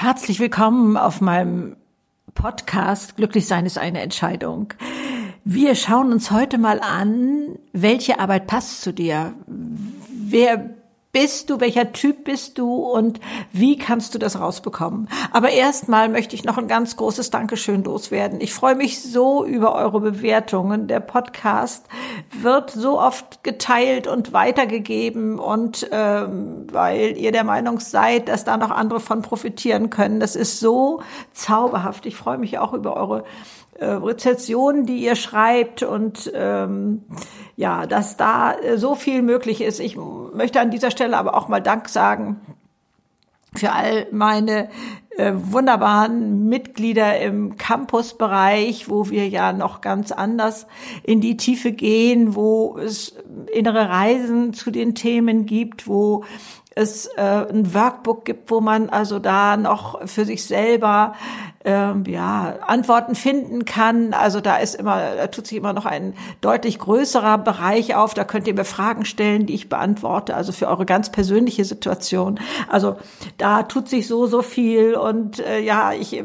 Herzlich willkommen auf meinem Podcast Glücklich sein ist eine Entscheidung. Wir schauen uns heute mal an, welche Arbeit passt zu dir? Wer bist du, welcher Typ bist du und wie kannst du das rausbekommen? Aber erstmal möchte ich noch ein ganz großes Dankeschön loswerden. Ich freue mich so über eure Bewertungen. Der Podcast wird so oft geteilt und weitergegeben und ähm, weil ihr der Meinung seid, dass da noch andere von profitieren können. Das ist so zauberhaft. Ich freue mich auch über eure äh, Rezessionen, die ihr schreibt und ähm, ja, dass da äh, so viel möglich ist. Ich möchte an dieser Stelle aber auch mal Dank sagen für all meine äh, wunderbaren Mitglieder im Campusbereich, wo wir ja noch ganz anders in die Tiefe gehen, wo es innere Reisen zu den Themen gibt, wo es äh, ein Workbook gibt, wo man also da noch für sich selber ähm, ja, Antworten finden kann. Also da ist immer, da tut sich immer noch ein deutlich größerer Bereich auf. Da könnt ihr mir Fragen stellen, die ich beantworte, also für eure ganz persönliche Situation. Also da tut sich so, so viel und äh, ja, ich äh,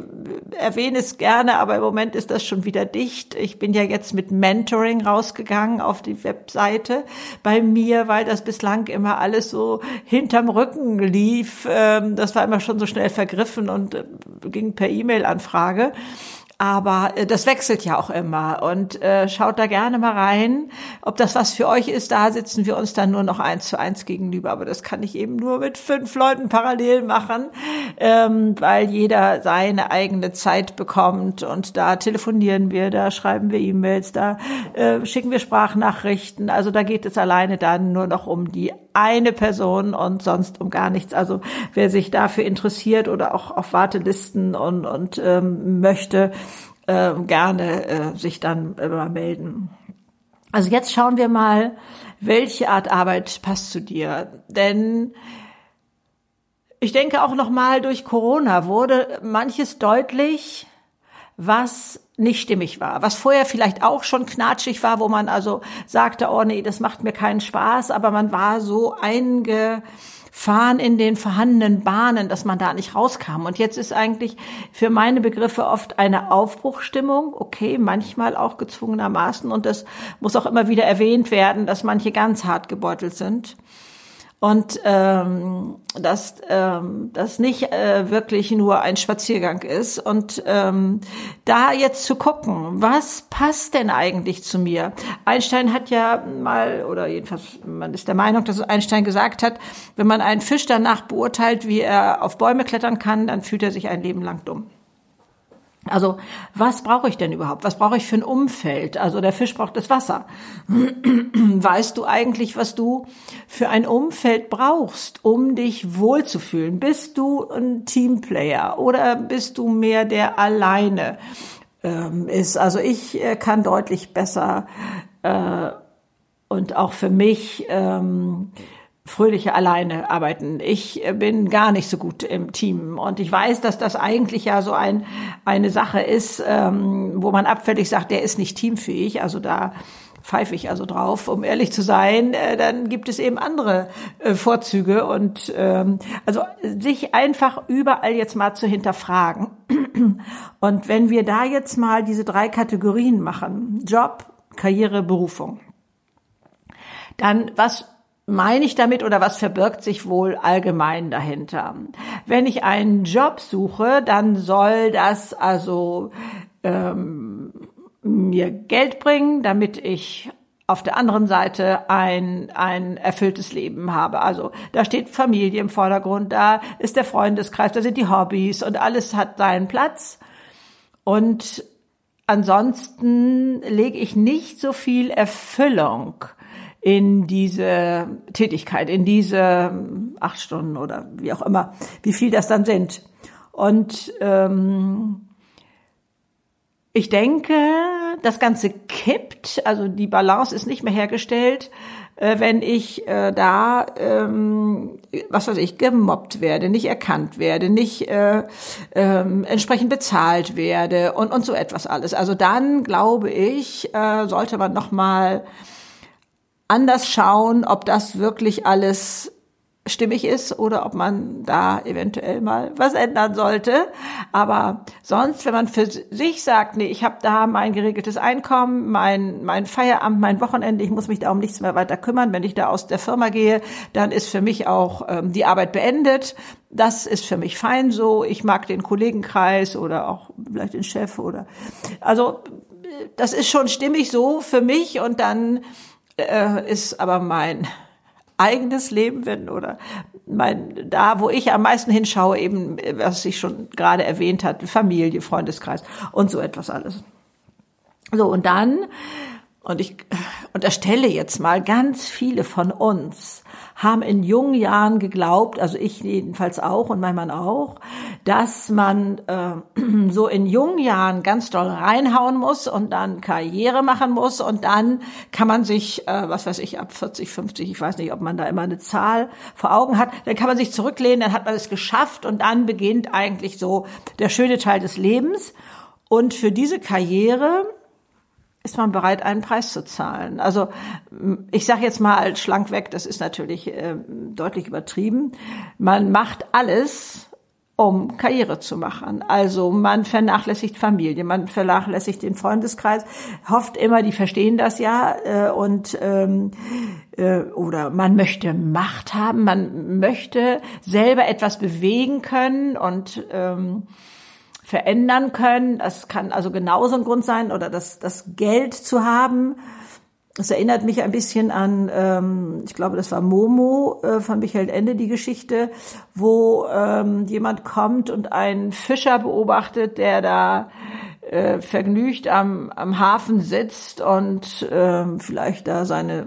erwähne es gerne, aber im Moment ist das schon wieder dicht. Ich bin ja jetzt mit Mentoring rausgegangen auf die Webseite bei mir, weil das bislang immer alles so hinterm Rücken lief. Ähm, das war immer schon so schnell vergriffen und äh, ging per E-Mail Anfrage. Aber äh, das wechselt ja auch immer und äh, schaut da gerne mal rein, ob das was für euch ist. Da sitzen wir uns dann nur noch eins zu eins gegenüber, aber das kann ich eben nur mit fünf Leuten parallel machen, ähm, weil jeder seine eigene Zeit bekommt und da telefonieren wir, da schreiben wir E-Mails, da äh, schicken wir Sprachnachrichten. Also da geht es alleine dann nur noch um die eine Person und sonst um gar nichts. Also wer sich dafür interessiert oder auch auf Wartelisten und, und ähm, möchte, äh, gerne äh, sich dann immer melden. Also jetzt schauen wir mal, welche Art Arbeit passt zu dir. Denn ich denke auch nochmal durch Corona wurde manches deutlich, was nicht stimmig war, was vorher vielleicht auch schon knatschig war, wo man also sagte, oh nee, das macht mir keinen Spaß, aber man war so einge fahren in den vorhandenen Bahnen, dass man da nicht rauskam. Und jetzt ist eigentlich für meine Begriffe oft eine Aufbruchstimmung, okay, manchmal auch gezwungenermaßen. Und das muss auch immer wieder erwähnt werden, dass manche ganz hart gebeutelt sind und ähm, dass ähm, das nicht äh, wirklich nur ein Spaziergang ist und ähm, da jetzt zu gucken, was passt denn eigentlich zu mir? Einstein hat ja mal oder jedenfalls man ist der Meinung, dass Einstein gesagt hat, wenn man einen Fisch danach beurteilt, wie er auf Bäume klettern kann, dann fühlt er sich ein Leben lang dumm. Also was brauche ich denn überhaupt? Was brauche ich für ein Umfeld? Also der Fisch braucht das Wasser. Weißt du eigentlich, was du für ein Umfeld brauchst, um dich wohlzufühlen? Bist du ein Teamplayer oder bist du mehr der alleine ähm, ist? Also ich äh, kann deutlich besser äh, und auch für mich ähm, fröhliche alleine arbeiten. Ich äh, bin gar nicht so gut im Team und ich weiß, dass das eigentlich ja so ein eine Sache ist, ähm, wo man abfällig sagt, der ist nicht teamfähig. Also da pfeife ich also drauf, um ehrlich zu sein. Äh, dann gibt es eben andere äh, Vorzüge und ähm, also sich einfach überall jetzt mal zu hinterfragen. Und wenn wir da jetzt mal diese drei Kategorien machen: Job, Karriere, Berufung dann was meine ich damit oder was verbirgt sich wohl allgemein dahinter? Wenn ich einen Job suche, dann soll das also ähm, mir Geld bringen, damit ich auf der anderen Seite ein, ein erfülltes Leben habe. Also da steht Familie im Vordergrund, da ist der Freundeskreis, da sind die Hobbys und alles hat seinen Platz. Und ansonsten lege ich nicht so viel Erfüllung in diese Tätigkeit, in diese acht Stunden oder wie auch immer, wie viel das dann sind. Und ähm, ich denke, das Ganze kippt, also die Balance ist nicht mehr hergestellt, äh, wenn ich äh, da, ähm, was weiß ich, gemobbt werde, nicht erkannt werde, nicht äh, ähm, entsprechend bezahlt werde und, und so etwas alles. Also dann glaube ich, äh, sollte man noch mal anders schauen, ob das wirklich alles stimmig ist oder ob man da eventuell mal was ändern sollte. Aber sonst, wenn man für sich sagt, nee, ich habe da mein geregeltes Einkommen, mein, mein Feierabend, mein Wochenende, ich muss mich da um nichts mehr weiter kümmern. Wenn ich da aus der Firma gehe, dann ist für mich auch ähm, die Arbeit beendet. Das ist für mich fein so. Ich mag den Kollegenkreis oder auch vielleicht den Chef oder also das ist schon stimmig so für mich und dann äh, ist aber mein eigenes Leben bin oder mein, da, wo ich am meisten hinschaue, eben, was ich schon gerade erwähnt hat, Familie, Freundeskreis und so etwas alles. So, und dann, und ich unterstelle jetzt mal, ganz viele von uns haben in jungen Jahren geglaubt, also ich jedenfalls auch und mein Mann auch, dass man äh, so in jungen Jahren ganz doll reinhauen muss und dann Karriere machen muss und dann kann man sich, äh, was weiß ich, ab 40, 50, ich weiß nicht, ob man da immer eine Zahl vor Augen hat, dann kann man sich zurücklehnen, dann hat man es geschafft und dann beginnt eigentlich so der schöne Teil des Lebens. Und für diese Karriere ist man bereit, einen Preis zu zahlen. Also ich sage jetzt mal schlank weg, das ist natürlich äh, deutlich übertrieben. Man macht alles, um Karriere zu machen. Also man vernachlässigt Familie, man vernachlässigt den Freundeskreis, hofft immer, die verstehen das ja äh, und ähm, äh, oder man möchte Macht haben, man möchte selber etwas bewegen können und ähm, verändern können. Das kann also genauso ein Grund sein oder das, das Geld zu haben. Das erinnert mich ein bisschen an, ähm, ich glaube, das war Momo äh, von Michael Ende, die Geschichte, wo ähm, jemand kommt und einen Fischer beobachtet, der da äh, vergnügt am, am Hafen sitzt und äh, vielleicht da seine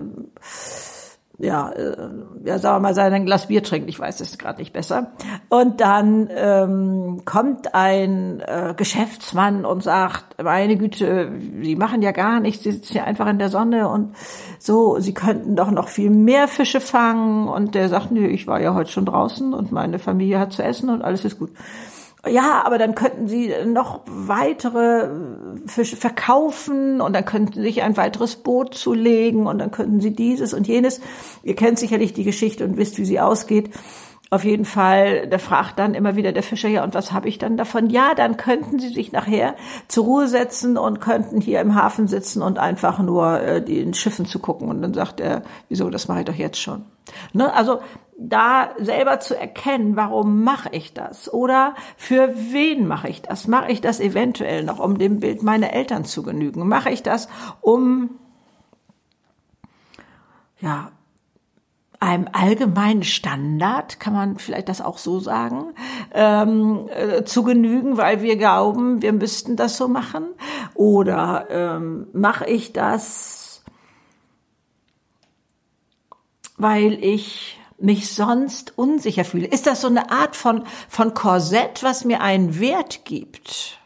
ja, äh, ja, sagen wir mal, sein Glas Bier trinkt, ich weiß es gerade nicht besser. Und dann ähm, kommt ein äh, Geschäftsmann und sagt, meine Güte, Sie machen ja gar nichts, Sie sitzen ja einfach in der Sonne und so, Sie könnten doch noch viel mehr Fische fangen. Und der sagt, nö, ich war ja heute schon draußen und meine Familie hat zu essen und alles ist gut ja, aber dann könnten sie noch weitere Fische verkaufen und dann könnten sie sich ein weiteres Boot zulegen und dann könnten sie dieses und jenes. Ihr kennt sicherlich die Geschichte und wisst, wie sie ausgeht. Auf jeden Fall, da fragt dann immer wieder der Fischer, ja, und was habe ich dann davon? Ja, dann könnten sie sich nachher zur Ruhe setzen und könnten hier im Hafen sitzen und einfach nur äh, den Schiffen zu gucken. Und dann sagt er, wieso, das mache ich doch jetzt schon. Ne? Also da selber zu erkennen, warum mache ich das? Oder für wen mache ich das? Mache ich das eventuell noch, um dem Bild meiner Eltern zu genügen? Mache ich das, um ja, einem allgemeinen Standard, kann man vielleicht das auch so sagen, ähm, äh, zu genügen, weil wir glauben, wir müssten das so machen? Oder ähm, mache ich das, weil ich mich sonst unsicher fühle? Ist das so eine Art von, von Korsett, was mir einen Wert gibt?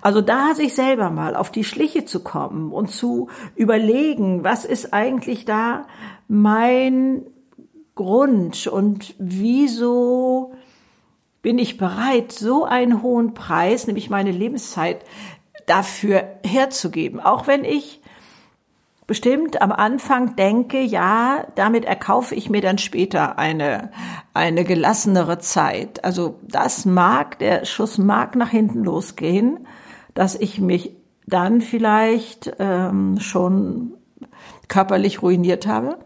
Also da sich selber mal auf die Schliche zu kommen und zu überlegen, was ist eigentlich da mein Grund und wieso bin ich bereit, so einen hohen Preis, nämlich meine Lebenszeit, dafür herzugeben, auch wenn ich bestimmt am Anfang denke, ja, damit erkaufe ich mir dann später eine, eine gelassenere Zeit. Also das mag, der Schuss mag nach hinten losgehen, dass ich mich dann vielleicht ähm, schon körperlich ruiniert habe,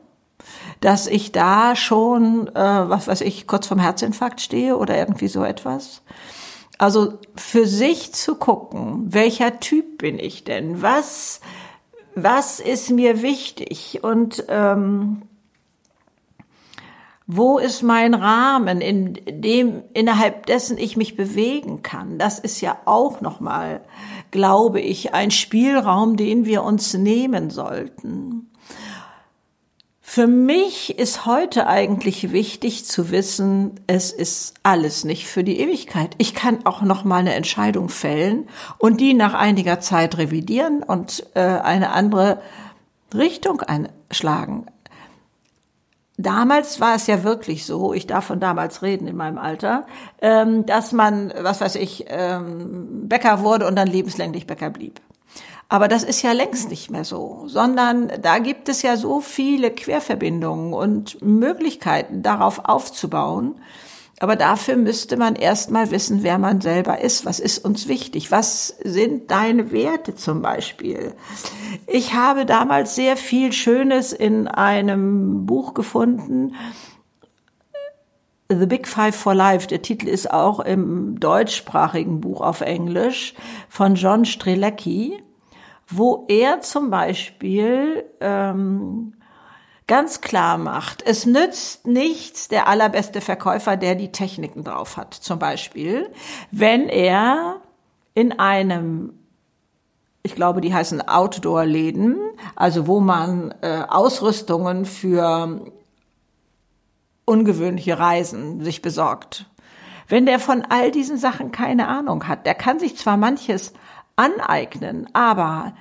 dass ich da schon, äh, was weiß ich, kurz vom Herzinfarkt stehe oder irgendwie so etwas. Also für sich zu gucken, welcher Typ bin ich denn? Was was ist mir wichtig und ähm, wo ist mein Rahmen, in dem innerhalb dessen ich mich bewegen kann? Das ist ja auch noch mal, glaube ich, ein Spielraum, den wir uns nehmen sollten. Für mich ist heute eigentlich wichtig zu wissen, es ist alles nicht für die Ewigkeit. Ich kann auch noch mal eine Entscheidung fällen und die nach einiger Zeit revidieren und äh, eine andere Richtung einschlagen. Damals war es ja wirklich so, ich darf von damals reden in meinem Alter, ähm, dass man, was weiß ich, ähm, Bäcker wurde und dann lebenslänglich Bäcker blieb. Aber das ist ja längst nicht mehr so, sondern da gibt es ja so viele Querverbindungen und Möglichkeiten, darauf aufzubauen. Aber dafür müsste man erstmal wissen, wer man selber ist. Was ist uns wichtig? Was sind deine Werte zum Beispiel? Ich habe damals sehr viel Schönes in einem Buch gefunden. The Big Five for Life. Der Titel ist auch im deutschsprachigen Buch auf Englisch von John Strelecki wo er zum Beispiel ähm, ganz klar macht, es nützt nichts der allerbeste Verkäufer, der die Techniken drauf hat, zum Beispiel, wenn er in einem ich glaube, die heißen Outdoor-Läden, also wo man äh, Ausrüstungen für ungewöhnliche Reisen sich besorgt. Wenn der von all diesen Sachen keine Ahnung hat, der kann sich zwar manches aneignen, aber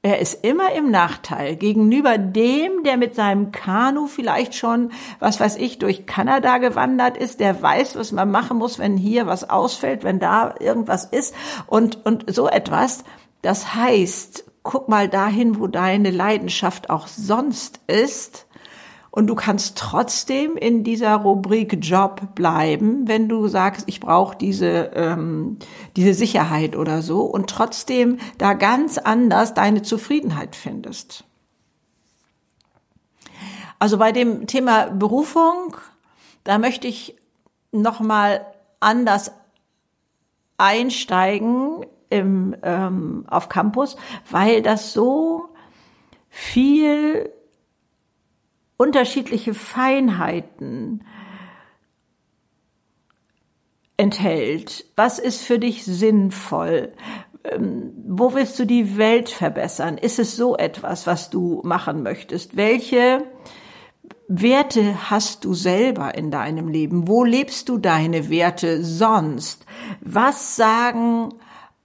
er ist immer im Nachteil gegenüber dem, der mit seinem Kanu vielleicht schon, was weiß ich, durch Kanada gewandert ist, der weiß, was man machen muss, wenn hier was ausfällt, wenn da irgendwas ist und, und so etwas. Das heißt, guck mal dahin, wo deine Leidenschaft auch sonst ist und du kannst trotzdem in dieser Rubrik Job bleiben, wenn du sagst, ich brauche diese, ähm, diese Sicherheit oder so und trotzdem da ganz anders deine Zufriedenheit findest. Also bei dem Thema Berufung, da möchte ich nochmal anders einsteigen im, ähm, auf Campus, weil das so viel unterschiedliche Feinheiten enthält. Was ist für dich sinnvoll? Ähm, wo willst du die Welt verbessern? Ist es so etwas, was du machen möchtest? Welche Werte hast du selber in deinem Leben? Wo lebst du deine Werte sonst? Was sagen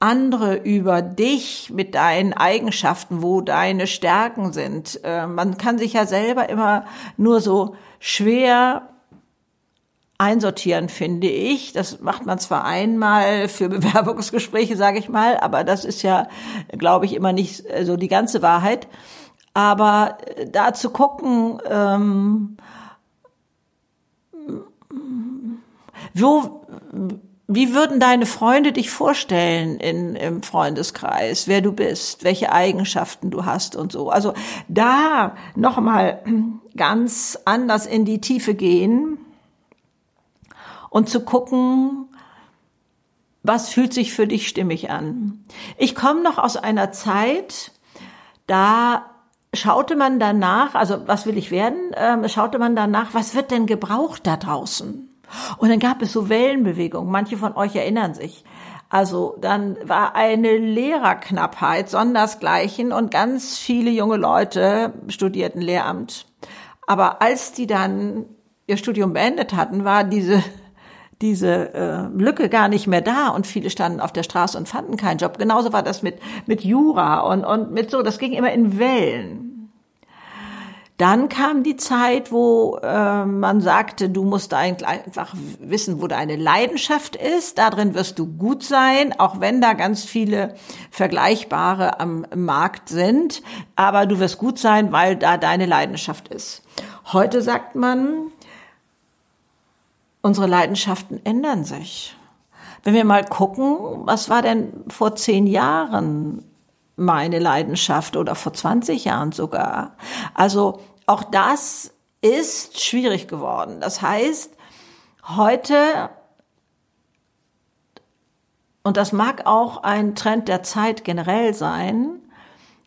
andere über dich mit deinen Eigenschaften, wo deine Stärken sind. Äh, man kann sich ja selber immer nur so schwer einsortieren, finde ich. Das macht man zwar einmal für Bewerbungsgespräche, sage ich mal, aber das ist ja, glaube ich, immer nicht so die ganze Wahrheit. Aber äh, da zu gucken, ähm, wo wie würden deine Freunde dich vorstellen in, im Freundeskreis, wer du bist, welche Eigenschaften du hast und so? Also da nochmal ganz anders in die Tiefe gehen und zu gucken, was fühlt sich für dich stimmig an. Ich komme noch aus einer Zeit, da schaute man danach, also was will ich werden, ähm, schaute man danach, was wird denn gebraucht da draußen? Und dann gab es so Wellenbewegungen. Manche von euch erinnern sich. Also dann war eine Lehrerknappheit, sondersgleichen und ganz viele junge Leute studierten Lehramt. Aber als die dann ihr Studium beendet hatten, war diese diese äh, Lücke gar nicht mehr da und viele standen auf der Straße und fanden keinen Job. Genauso war das mit mit Jura und und mit so, das ging immer in Wellen. Dann kam die Zeit, wo äh, man sagte, du musst einfach wissen, wo deine Leidenschaft ist. Darin wirst du gut sein, auch wenn da ganz viele Vergleichbare am Markt sind. Aber du wirst gut sein, weil da deine Leidenschaft ist. Heute sagt man, unsere Leidenschaften ändern sich. Wenn wir mal gucken, was war denn vor zehn Jahren meine Leidenschaft oder vor 20 Jahren sogar. Also auch das ist schwierig geworden. Das heißt, heute, und das mag auch ein Trend der Zeit generell sein,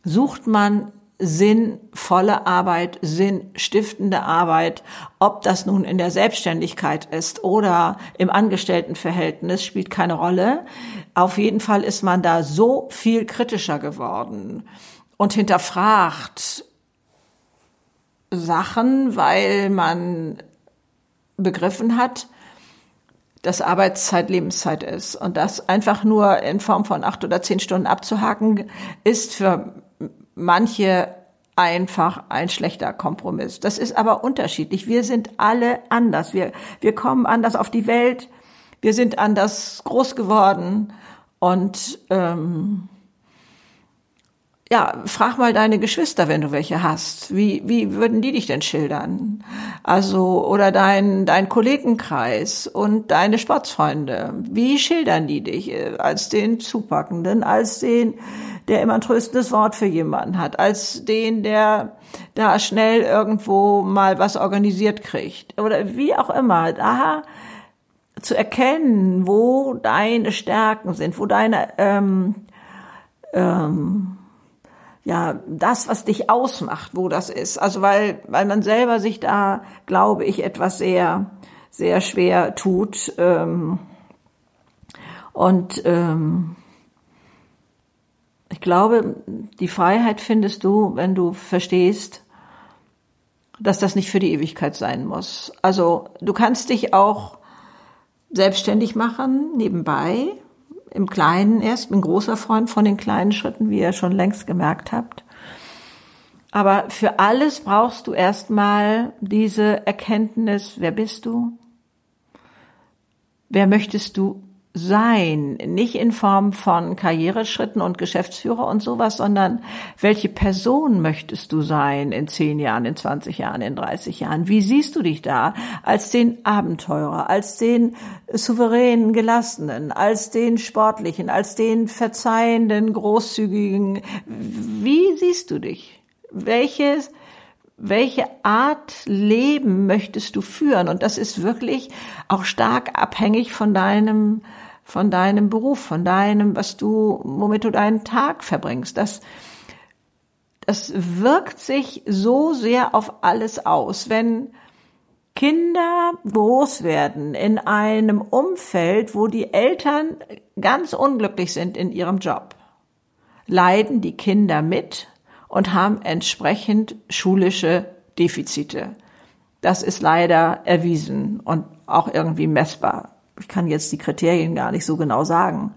sucht man sinnvolle Arbeit, sinnstiftende Arbeit, ob das nun in der Selbstständigkeit ist oder im Angestelltenverhältnis, spielt keine Rolle. Auf jeden Fall ist man da so viel kritischer geworden und hinterfragt Sachen, weil man begriffen hat, dass Arbeitszeit Lebenszeit ist. Und das einfach nur in Form von acht oder zehn Stunden abzuhaken, ist für manche einfach ein schlechter Kompromiss. Das ist aber unterschiedlich. Wir sind alle anders. Wir, wir kommen anders auf die Welt. Wir sind anders groß geworden. Und ähm, ja, frag mal deine Geschwister, wenn du welche hast. Wie, wie würden die dich denn schildern? Also, oder dein, dein Kollegenkreis und deine Sportsfreunde. Wie schildern die dich? Als den Zupackenden, als den, der immer ein tröstendes Wort für jemanden hat, als den, der da schnell irgendwo mal was organisiert kriegt. Oder wie auch immer. Da zu erkennen, wo deine Stärken sind, wo deine, ähm, ähm, ja, das, was dich ausmacht, wo das ist. Also weil, weil man selber sich da, glaube ich, etwas sehr, sehr schwer tut. Ähm, und ähm, ich glaube, die Freiheit findest du, wenn du verstehst, dass das nicht für die Ewigkeit sein muss. Also du kannst dich auch selbstständig machen, nebenbei, im Kleinen erst, bin großer Freund von den kleinen Schritten, wie ihr schon längst gemerkt habt. Aber für alles brauchst du erstmal diese Erkenntnis, wer bist du? Wer möchtest du sein, nicht in Form von Karriereschritten und Geschäftsführer und sowas, sondern welche Person möchtest du sein in zehn Jahren, in 20 Jahren, in 30 Jahren? Wie siehst du dich da als den Abenteurer, als den souveränen, gelassenen, als den sportlichen, als den verzeihenden, großzügigen? Wie siehst du dich? Welches welche Art Leben möchtest du führen? Und das ist wirklich auch stark abhängig von deinem von deinem Beruf, von deinem, was du, womit du deinen Tag verbringst. Das, das wirkt sich so sehr auf alles aus. Wenn Kinder groß werden in einem Umfeld, wo die Eltern ganz unglücklich sind in ihrem Job, leiden die Kinder mit und haben entsprechend schulische Defizite. Das ist leider erwiesen und auch irgendwie messbar ich kann jetzt die Kriterien gar nicht so genau sagen.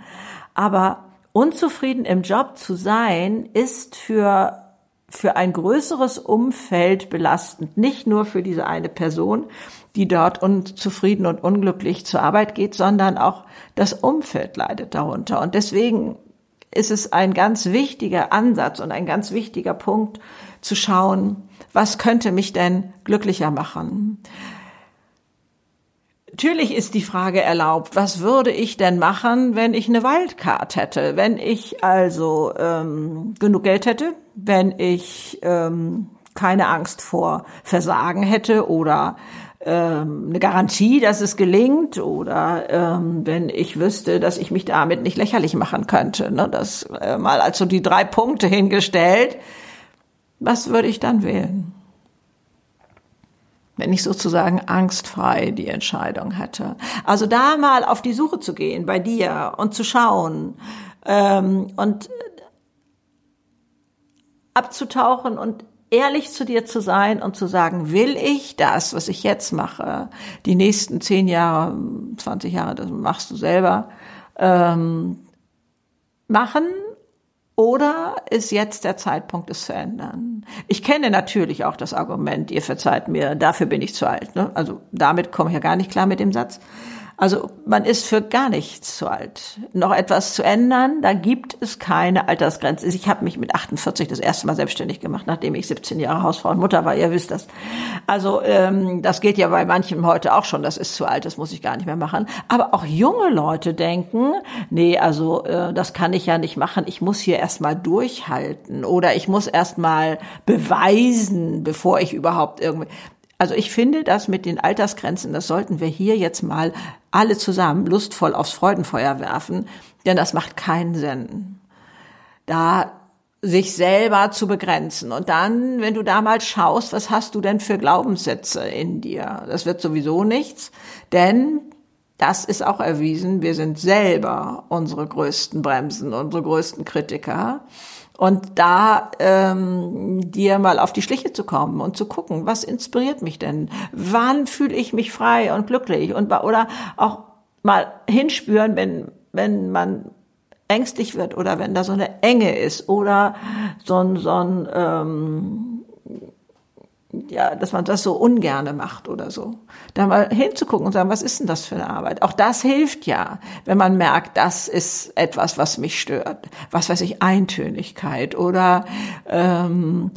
Aber unzufrieden im Job zu sein, ist für, für ein größeres Umfeld belastend. Nicht nur für diese eine Person, die dort unzufrieden und unglücklich zur Arbeit geht, sondern auch das Umfeld leidet darunter. Und deswegen ist es ein ganz wichtiger Ansatz und ein ganz wichtiger Punkt zu schauen, was könnte mich denn glücklicher machen? Natürlich ist die Frage erlaubt, was würde ich denn machen, wenn ich eine Wildcard hätte? Wenn ich also ähm, genug Geld hätte, wenn ich ähm, keine Angst vor Versagen hätte oder ähm, eine Garantie, dass es gelingt oder ähm, wenn ich wüsste, dass ich mich damit nicht lächerlich machen könnte. Ne? Das äh, mal also die drei Punkte hingestellt. Was würde ich dann wählen? Wenn ich sozusagen angstfrei die Entscheidung hätte. Also da mal auf die Suche zu gehen bei dir und zu schauen ähm, und abzutauchen und ehrlich zu dir zu sein und zu sagen, will ich das, was ich jetzt mache, die nächsten zehn Jahre, 20 Jahre, das machst du selber, ähm, machen oder ist jetzt der Zeitpunkt, es zu ändern? Ich kenne natürlich auch das Argument, ihr verzeiht mir, dafür bin ich zu alt. Ne? Also damit komme ich ja gar nicht klar mit dem Satz. Also man ist für gar nichts zu alt. Noch etwas zu ändern, da gibt es keine Altersgrenze. Ich habe mich mit 48 das erste Mal selbstständig gemacht, nachdem ich 17 Jahre Hausfrau und Mutter war. Ihr wisst das. Also ähm, das geht ja bei manchem heute auch schon. Das ist zu alt, das muss ich gar nicht mehr machen. Aber auch junge Leute denken, nee, also äh, das kann ich ja nicht machen. Ich muss hier erstmal durchhalten oder ich muss erstmal beweisen, bevor ich überhaupt irgendwie also ich finde das mit den Altersgrenzen, das sollten wir hier jetzt mal alle zusammen lustvoll aufs Freudenfeuer werfen, denn das macht keinen Sinn. Da sich selber zu begrenzen. Und dann, wenn du da mal schaust, was hast du denn für Glaubenssätze in dir? Das wird sowieso nichts, denn das ist auch erwiesen, wir sind selber unsere größten Bremsen, unsere größten Kritiker und da ähm, dir mal auf die Schliche zu kommen und zu gucken, was inspiriert mich denn? Wann fühle ich mich frei und glücklich? Und oder auch mal hinspüren, wenn wenn man ängstlich wird oder wenn da so eine Enge ist oder so ein, so ein ähm, ja, dass man das so ungerne macht oder so. Da mal hinzugucken und sagen, was ist denn das für eine Arbeit? Auch das hilft ja, wenn man merkt, das ist etwas, was mich stört. Was weiß ich, Eintönigkeit oder ähm,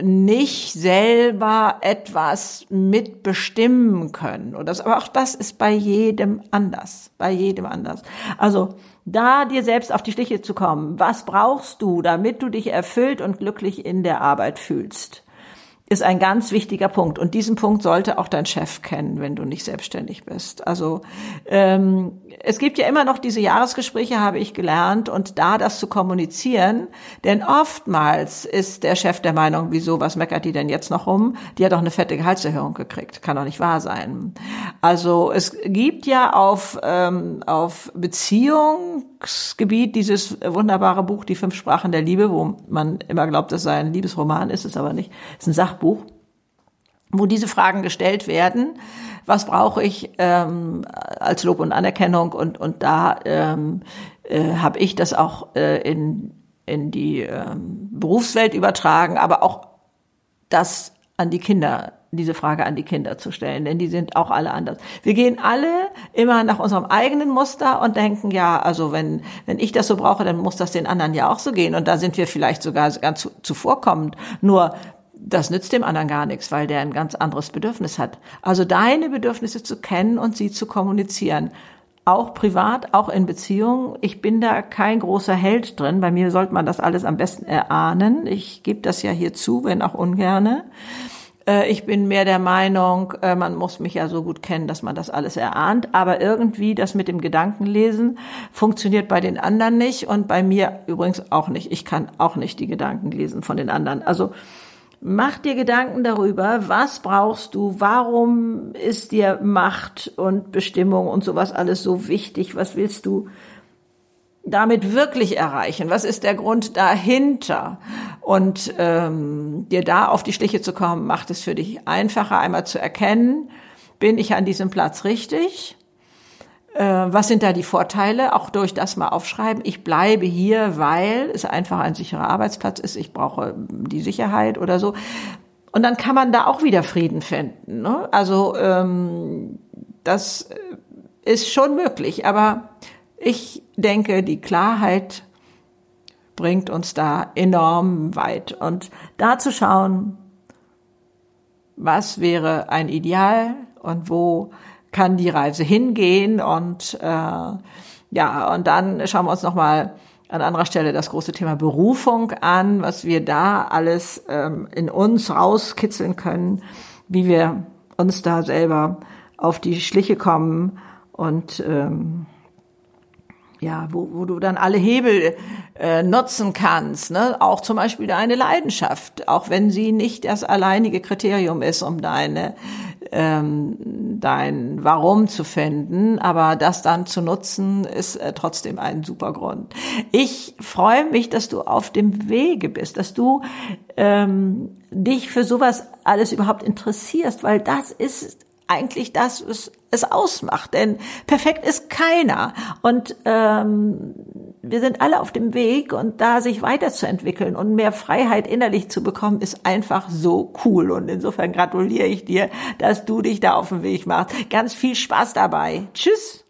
nicht selber etwas mitbestimmen können. Oder so. Aber auch das ist bei jedem anders. Bei jedem anders. Also da dir selbst auf die Schliche zu kommen. Was brauchst du, damit du dich erfüllt und glücklich in der Arbeit fühlst? Ist ein ganz wichtiger Punkt. Und diesen Punkt sollte auch dein Chef kennen, wenn du nicht selbstständig bist. Also ähm, es gibt ja immer noch diese Jahresgespräche, habe ich gelernt, und da das zu kommunizieren, denn oftmals ist der Chef der Meinung, wieso, was meckert die denn jetzt noch rum? Die hat doch eine fette Gehaltserhöhung gekriegt. Kann doch nicht wahr sein. Also es gibt ja auf, ähm, auf Beziehungsgebiet dieses wunderbare Buch, Die fünf Sprachen der Liebe, wo man immer glaubt, das sei ein Liebesroman, ist es aber nicht. Es ist ein Sachbuch wo diese Fragen gestellt werden. Was brauche ich ähm, als Lob und Anerkennung? Und, und da ähm, äh, habe ich das auch äh, in, in die ähm, Berufswelt übertragen, aber auch das an die Kinder, diese Frage an die Kinder zu stellen, denn die sind auch alle anders. Wir gehen alle immer nach unserem eigenen Muster und denken, ja, also wenn, wenn ich das so brauche, dann muss das den anderen ja auch so gehen. Und da sind wir vielleicht sogar ganz zuvorkommend. Nur das nützt dem anderen gar nichts, weil der ein ganz anderes Bedürfnis hat. Also deine Bedürfnisse zu kennen und sie zu kommunizieren. Auch privat, auch in Beziehungen. Ich bin da kein großer Held drin. Bei mir sollte man das alles am besten erahnen. Ich gebe das ja hier zu, wenn auch ungerne. Äh, ich bin mehr der Meinung, äh, man muss mich ja so gut kennen, dass man das alles erahnt. Aber irgendwie das mit dem Gedankenlesen funktioniert bei den anderen nicht und bei mir übrigens auch nicht. Ich kann auch nicht die Gedanken lesen von den anderen. Also Mach dir Gedanken darüber, was brauchst du, warum ist dir Macht und Bestimmung und sowas alles so wichtig, was willst du damit wirklich erreichen, was ist der Grund dahinter? Und ähm, dir da auf die Schliche zu kommen, macht es für dich einfacher, einmal zu erkennen, bin ich an diesem Platz richtig was sind da die Vorteile? Auch durch das mal aufschreiben. Ich bleibe hier, weil es einfach ein sicherer Arbeitsplatz ist. Ich brauche die Sicherheit oder so. Und dann kann man da auch wieder Frieden finden. Ne? Also ähm, das ist schon möglich. Aber ich denke, die Klarheit bringt uns da enorm weit. Und da zu schauen, was wäre ein Ideal und wo kann die Reise hingehen und äh, ja, und dann schauen wir uns nochmal an anderer Stelle das große Thema Berufung an, was wir da alles ähm, in uns rauskitzeln können, wie wir uns da selber auf die Schliche kommen und ähm, ja, wo, wo du dann alle Hebel äh, nutzen kannst, ne? auch zum Beispiel deine Leidenschaft, auch wenn sie nicht das alleinige Kriterium ist, um deine ähm, dein Warum zu finden, aber das dann zu nutzen, ist äh, trotzdem ein super Grund. Ich freue mich, dass du auf dem Wege bist, dass du ähm, dich für sowas alles überhaupt interessierst, weil das ist eigentlich das, was es ausmacht. Denn perfekt ist keiner. Und ähm, wir sind alle auf dem Weg und da sich weiterzuentwickeln und mehr Freiheit innerlich zu bekommen, ist einfach so cool. Und insofern gratuliere ich dir, dass du dich da auf den Weg machst. Ganz viel Spaß dabei. Tschüss.